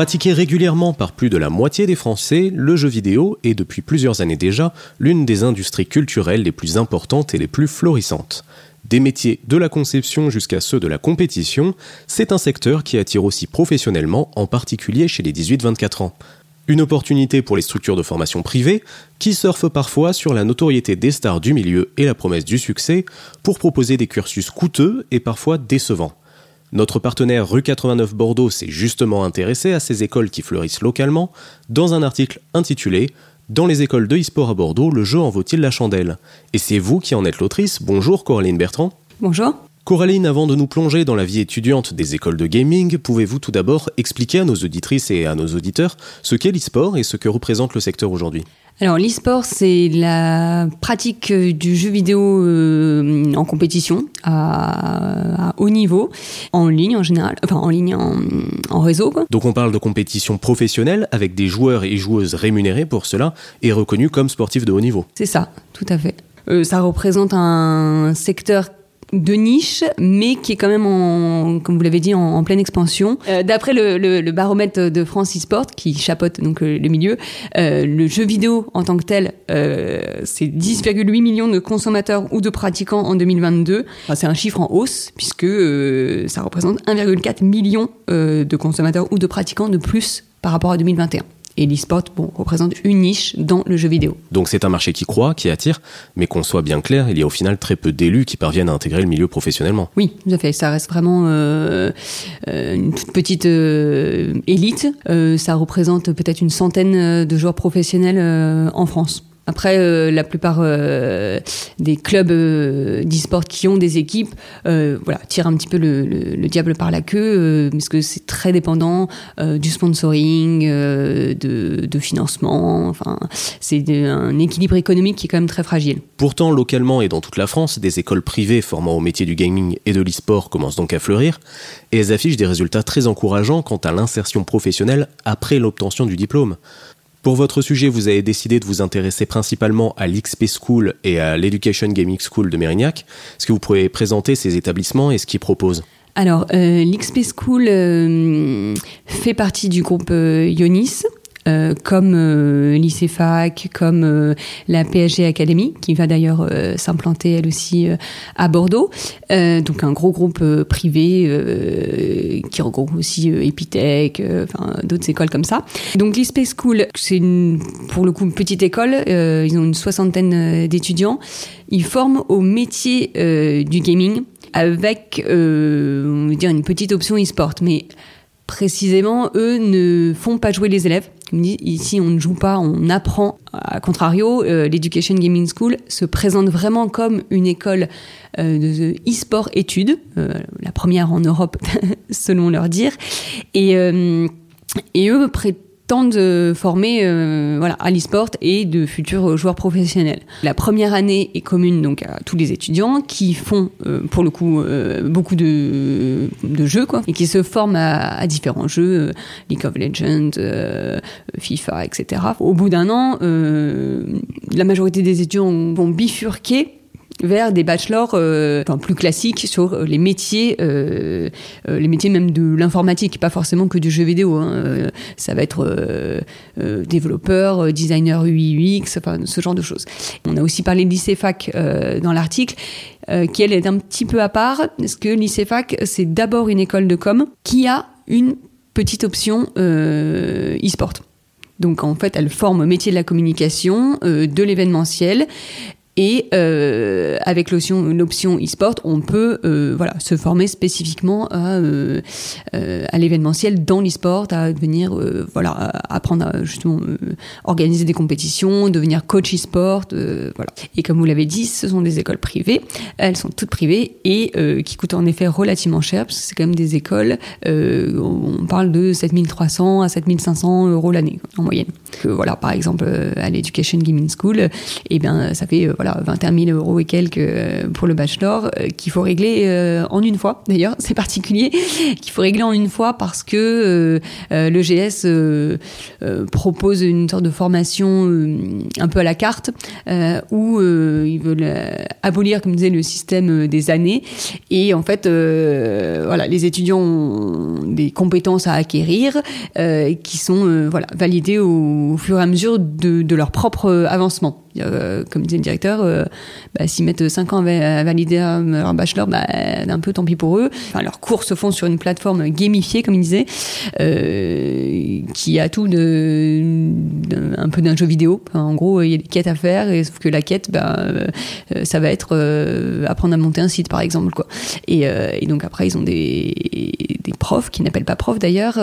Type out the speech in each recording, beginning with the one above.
Pratiqué régulièrement par plus de la moitié des Français, le jeu vidéo est depuis plusieurs années déjà l'une des industries culturelles les plus importantes et les plus florissantes. Des métiers de la conception jusqu'à ceux de la compétition, c'est un secteur qui attire aussi professionnellement, en particulier chez les 18-24 ans. Une opportunité pour les structures de formation privées, qui surfent parfois sur la notoriété des stars du milieu et la promesse du succès, pour proposer des cursus coûteux et parfois décevants. Notre partenaire Rue 89 Bordeaux s'est justement intéressé à ces écoles qui fleurissent localement dans un article intitulé Dans les écoles de e-sport à Bordeaux, le jeu en vaut-il la chandelle? Et c'est vous qui en êtes l'autrice. Bonjour Coraline Bertrand. Bonjour. Coraline, avant de nous plonger dans la vie étudiante des écoles de gaming, pouvez-vous tout d'abord expliquer à nos auditrices et à nos auditeurs ce qu'est l'e-sport et ce que représente le secteur aujourd'hui? Alors l'e-sport, c'est la pratique du jeu vidéo euh, en compétition à, haut niveau, en ligne en général, enfin en ligne en, réseau. Quoi. Donc on parle de compétition professionnelle avec des joueurs et joueuses rémunérés pour cela et reconnus comme sportifs de haut niveau. C'est ça, tout à fait. Euh, ça représente un secteur de niche, mais qui est quand même, en, comme vous l'avez dit, en, pleine expansion. Euh, d'après le, baromètre de France eSport, qui chapeaute donc euh, le milieu, euh, le jeu vidéo en tant que tel, c'est 10,8 millions de consommateurs ou de pratiquants en 2022. c'est un chiffre en hausse, puisque ça représente 1,4 million de consommateurs ou de pratiquants de plus par rapport à 2021. Et l'e-sport bon, représente une niche dans le jeu vidéo. Donc c'est un marché qui croît, qui attire, mais qu'on soit bien clair, il y a au final très peu d'élus qui parviennent à intégrer le milieu professionnellement. Oui, tout à fait. Ça reste vraiment euh, euh, une toute petite euh, élite. ça représente peut-être une centaine de joueurs professionnels en France. Après, euh, la plupart euh, des clubs euh, d'e-sport qui ont des équipes, voilà, tirent un petit peu le, diable par la queue, parce que c'est très dépendant du sponsoring, de, financement. Enfin, c'est un équilibre économique qui est quand même très fragile. Pourtant, localement et dans toute la France, des écoles privées formant au métier du gaming et de l'e-sport commencent donc à fleurir, et elles affichent des résultats très encourageants quant à l'insertion professionnelle après l'obtention du diplôme. Pour votre sujet, vous avez décidé de vous intéresser principalement à l'XP School et à l'Education Gaming School de Mérignac. Est-ce que vous pouvez présenter ces établissements et ce qu'ils proposent? Alors, euh, l'XP School euh, fait partie du groupe euh, Ionis, euh, comme euh, comme euh, la PSG Academy, qui va d'ailleurs s'implanter elle aussi à Bordeaux. donc un gros groupe privé qui regroupe aussi Epitech, enfin d'autres écoles comme ça. Donc l'e-Space School, c'est pour le coup une petite école. ils ont une soixantaine d'étudiants. Ils forment au métier du gaming avec, on va dire, une petite option e-sport, mais précisément, eux ne font pas jouer les élèves. Ici, on ne joue pas, on apprend. A contrario, euh, l'Education Gaming School se présente vraiment comme une école euh, de e-sport études, euh, la première en Europe, selon leur dire. Et, et eux de former euh, voilà, à l'e-sport et de futurs joueurs professionnels. La première année est commune donc à tous les étudiants qui font euh, pour le coup euh, beaucoup de, de, jeux quoi, et qui se forment à, différents jeux, League of Legends, FIFA, etc. Au bout d'un an, la majorité des étudiants vont bifurquer vers des bachelors euh, plus classiques sur euh, les métiers, euh, les métiers même de l'informatique, pas forcément que du jeu vidéo. Hein. ça va être développeur, designer UX, enfin ce genre de choses. On a aussi parlé de l'ICEFAC dans l'article, qui elle est un petit peu à part, parce que l'ICEFAC c'est d'abord une école de com qui a une petite option e-sport. Donc en fait, elle forme au métier de la communication, de l'événementiel et euh, avec l'option e-sport, on peut euh, voilà, se former spécifiquement à, euh, euh à l'événementiel dans l'e-sport, à devenir euh, voilà, apprendre à justement euh, organiser des compétitions, devenir coach e-sport, voilà. Et comme vous l'avez dit, ce sont des écoles privées. Elles sont toutes privées et qui coûtent en effet relativement cher parce que c'est quand même des écoles. on parle de 7300 à 7500 euros l'année en moyenne. voilà, par exemple à l'Education Gaming School, eh bien ça fait voilà, 21 000 euros et quelques euh, pour le bachelor, euh, qu'il faut régler euh, en une fois. D'ailleurs, c'est particulier, qu'il faut régler en une fois parce que le GS propose une sorte de formation un peu à la carte, où ils veulent abolir, comme disait, le système des années. Et en fait, voilà, les étudiants ont des compétences à acquérir qui sont voilà, validées au, fur et à mesure de, de leur propre avancement. Euh, comme disait le directeur, euh, bah, s'ils mettent 5 ans à valider leur bachelor, bah, un peu tant pis pour eux. Enfin, leurs cours se font sur une plateforme gamifiée, comme il disait, euh, qui a tout de, un peu d'un jeu vidéo. en gros, il y a des quêtes à faire, et, sauf que la quête, bah, ça va être apprendre à monter un site, par exemple. Quoi. Et, donc après, ils ont des, profs, qui n'appellent pas profs d'ailleurs,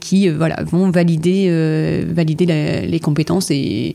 qui voilà, vont valider, valider les compétences et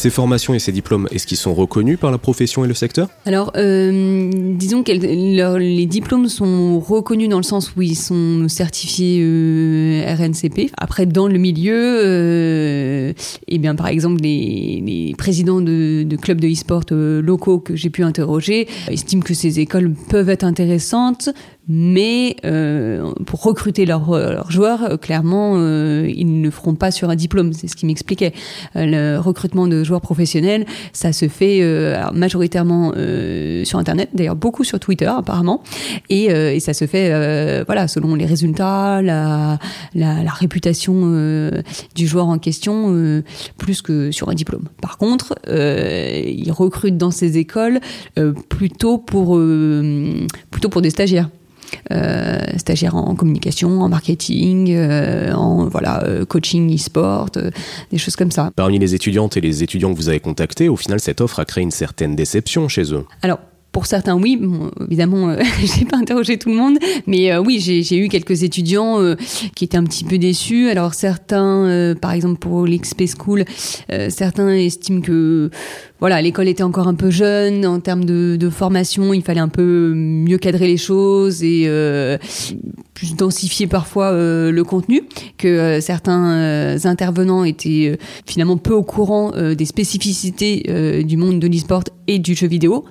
Ces formations et ces diplômes, est-ce qu'ils sont reconnus par la profession et le secteur? Alors, euh, disons que les diplômes sont reconnus dans le sens où ils sont certifiés euh, RNCP. Après, dans le milieu, euh, eh bien, par exemple, les, présidents de, de, clubs de e-sport locaux que j'ai pu interroger estiment que ces écoles peuvent être intéressantes, mais euh, pour recruter leurs, leurs joueurs, euh, clairement, euh, ils ne feront pas sur un diplôme. C'est ce qui m'expliquait. le recrutement de joueurs professionnels, ça se fait alors, majoritairement sur Internet, d'ailleurs beaucoup sur Twitter apparemment, et, et ça se fait voilà selon les résultats, la, la, la réputation du joueur en question, plus que sur un diplôme. Par contre, ils recrutent dans ces écoles plutôt pour plutôt pour des stagiaires. Euh, stagiaire en communication, en marketing, euh, en voilà euh, coaching e-sport, des choses comme ça. Parmi les étudiantes et les étudiants que vous avez contactés, au final, cette offre a créé une certaine déception chez eux. Alors pour certains, oui. Bon, évidemment, euh, j'ai pas interrogé tout le monde, mais euh, oui, j'ai eu quelques étudiants euh, qui étaient un petit peu déçus. Alors certains, par exemple pour l'XP School, certains estiment que voilà, l'école était encore un peu jeune en termes de, formation. Il fallait un peu mieux cadrer les choses et plus densifier parfois le contenu. Que certains intervenants étaient finalement peu au courant des spécificités du monde de l'e-sport et du jeu vidéo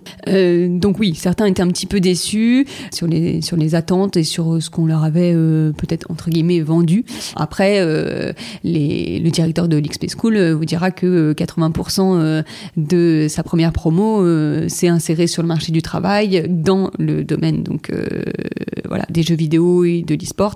donc oui, certains étaient un petit peu déçus sur les, sur les attentes et sur ce qu'on leur avait euh, peut-être entre guillemets vendu. Après, euh, les, le directeur de l'XP School euh, vous dira que 80% de sa première promo s'est inséré sur le marché du travail dans le domaine donc voilà des jeux vidéo et de l'e-sport.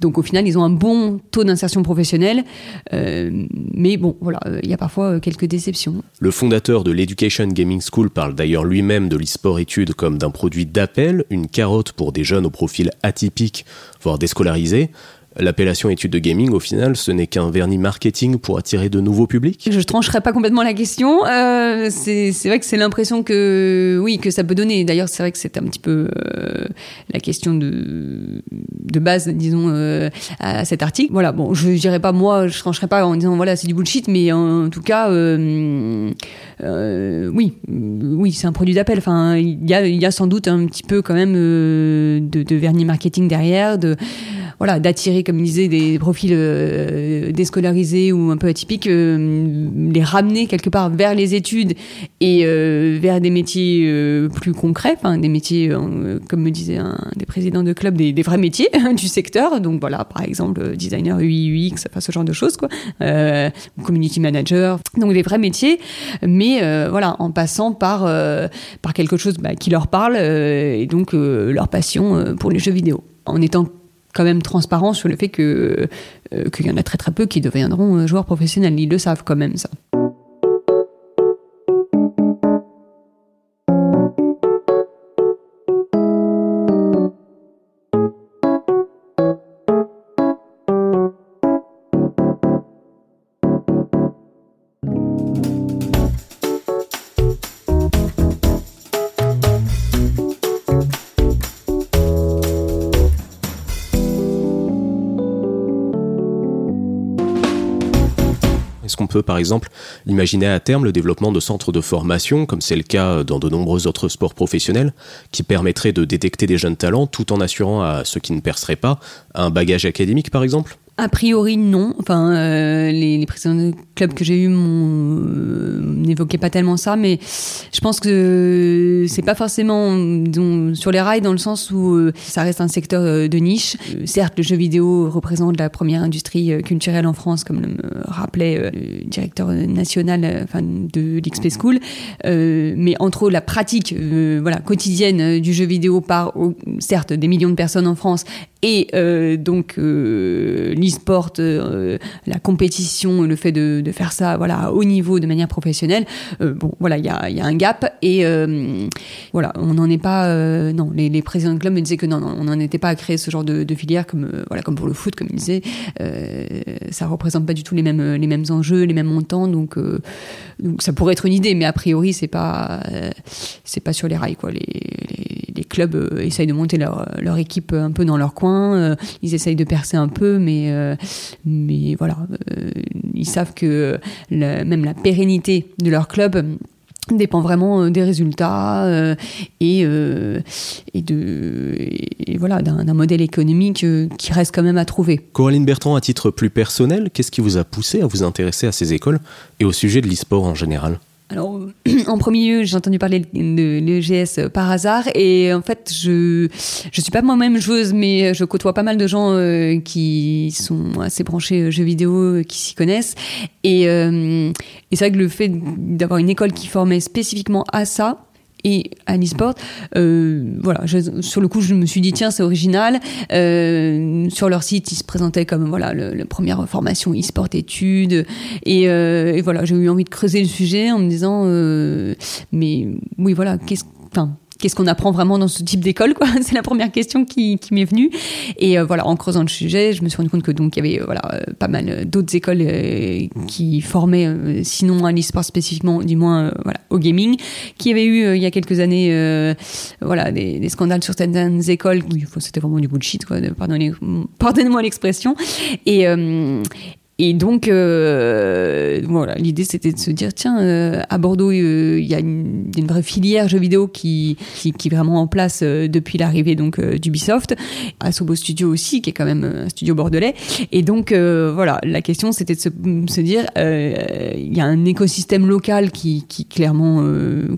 Donc au final, ils ont un bon taux d'insertion professionnelle, mais bon voilà, il y a parfois quelques déceptions. Le fondateur de l'Education Gaming School parle d'ailleurs lui-même de l'e-sport sport-études comme d'un produit d'appel, une carotte pour des jeunes au profil atypique, voire déscolarisé, L'appellation étude de gaming, au final, ce n'est qu'un vernis marketing pour attirer de nouveaux publics? Je trancherai pas complètement la question. Euh, c'est vrai que c'est l'impression que oui que ça peut donner. D'ailleurs, c'est vrai que c'est un petit peu euh, la question de, base, disons, euh, à cet article. Voilà, bon, je dirais pas moi, je trancherai pas en disant voilà c'est du bullshit, mais en, tout cas, oui, oui, c'est un produit d'appel. Enfin, il y a, il y a sans doute un petit peu quand même de, de vernis marketing derrière, de voilà, d'attirer, comme disait, des profils euh, déscolarisés ou un peu atypiques, euh, les ramener quelque part vers les études et euh, vers des métiers euh, plus concrets, des métiers, comme me disait un des présidents de club, des, vrais métiers du secteur. Donc voilà, par exemple, designer UI, UX, enfin ce genre de choses, quoi. Community manager, donc des vrais métiers, mais voilà, en passant par par quelque chose bah, qui leur parle et donc leur passion pour les jeux vidéo, en étant quand même transparent sur le fait que euh, qu'il y en a très très peu qui deviendront euh, joueurs professionnels. Ils le savent quand même ça. Est-ce qu'on peut par exemple imaginer à terme le développement de centres de formation, comme c'est le cas dans de nombreux autres sports professionnels, qui permettraient de détecter des jeunes talents tout en assurant à ceux qui ne perceraient pas un bagage académique par exemple? A priori, non. Enfin, euh, les, les présidents de clubs que j'ai eus euh, n'évoquaient pas tellement ça, mais je pense que c'est pas forcément sur les rails dans le sens où euh, ça reste un secteur de niche. Certes, le jeu vidéo représente la première industrie culturelle en France, comme le rappelait le directeur national de l'XP School, mais entre la pratique quotidienne du jeu vidéo par, au- certes, des millions de personnes en France et donc l'e-sport, euh, la compétition, le fait de, faire ça voilà à haut niveau de manière professionnelle, euh, bon voilà il y a, un gap et euh, voilà on n'en est pas euh, non les, présidents de club me disaient que non, on n'en était pas à créer ce genre de, filière comme euh, voilà comme pour le foot comme ils disaient. Euh, ça représente pas du tout les mêmes les mêmes enjeux les mêmes montants donc euh, ça pourrait être une idée mais a priori c'est pas euh, c'est pas sur les rails quoi clubs euh, essayent de monter leur, leur équipe un peu dans leur coin euh, ils essayent de percer un peu mais euh, mais voilà euh, ils savent que même la pérennité de leur club euh, dépend vraiment euh, des résultats euh, et, euh, et de voilà d'un modèle économique euh, qui reste quand même à trouver. Coraline Bertrand, à titre plus personnel, qu'est-ce qui vous a poussé à vous intéresser à ces écoles et au sujet de l'e-sport en général? Alors, euh, en premier lieu, j'ai entendu parler de l'EGS par hasard et en fait, je je suis pas moi-même joueuse, mais je côtoie pas mal de gens euh, qui sont assez branchés euh, jeux vidéo, euh, qui s'y connaissent. Et, euh, et c'est vrai que le fait d'avoir une école qui formait spécifiquement à ça et à l'e-sport, euh, voilà, sur le coup, je me suis dit tiens, c'est original. Euh, sur leur site, ils se présentaient comme voilà la première formation e-sport études et, euh, et voilà, j'ai eu envie de creuser le sujet en me disant mais oui voilà, qu'est-ce enfin Qu'est-ce qu'on apprend vraiment dans ce type d'école C'est la première question qui, m'est venue. Et euh, voilà, en creusant le sujet, je me suis rendu compte que donc il y avait voilà euh, pas mal euh, d'autres écoles qui formaient, sinon à l'e-sport spécifiquement, du moins voilà au gaming, qui avait eu il y a quelques années voilà des, scandales sur certaines écoles. C'était vraiment du bullshit quoi. Pardonnez, pardonnez-moi l'expression. Et donc, euh, voilà, l'idée c'était de se dire tiens, euh, à Bordeaux, euh, il y a une, une vraie filière jeux vidéo qui, qui, qui est vraiment en place euh, depuis l'arrivée donc euh, d'Ubisoft, à Sobo Studio aussi, qui est quand même un studio bordelais. Et donc, voilà, la question c'était de se, se dire il y a un écosystème local qui, qui clairement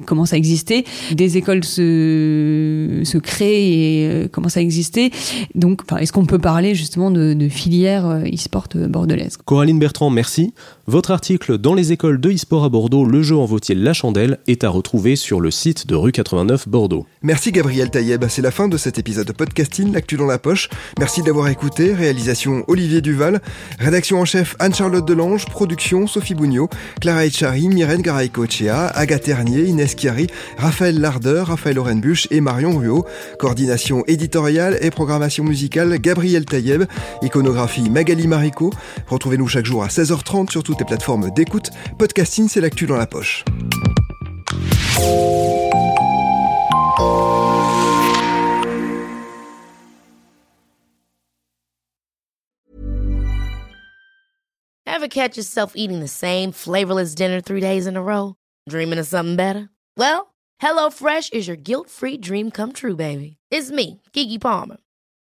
commence à exister, des écoles se, se créent et commencent à exister. Donc, est-ce qu'on peut parler justement de, de filière e-sport bordelaise Coraline Bertrand, merci. Votre article dans les écoles de e-sport à Bordeaux, le jeu en vaut-il la chandelle, est à retrouver sur le site de rue 89 Bordeaux. Merci Gabriel Taïeb, c'est la fin de cet épisode de podcasting, l'actu dans la poche. Merci d'avoir écouté, réalisation Olivier Duval, rédaction en chef Anne-Charlotte Delange, production Sophie Bougnot, Clara Echari, Myrène Garay-Cochea, Agathe Ternier, Inès Chiari, Raphaël Lardeur, Raphaël Orenbuch et Marion Ruot, coordination éditoriale et programmation musicale Gabriel Taïeb, iconographie Magali Marico. Retrouvez-nous chaque jour à 16h30 sur toutes les plateformes d'écoute. Podcasting, c'est l'actu dans la poche. Ever catch yourself eating the same flavorless dinner three days in a row? Dreaming of something better? Well, HelloFresh is your guilt free dream come true, baby. It's me, Kiki Palmer.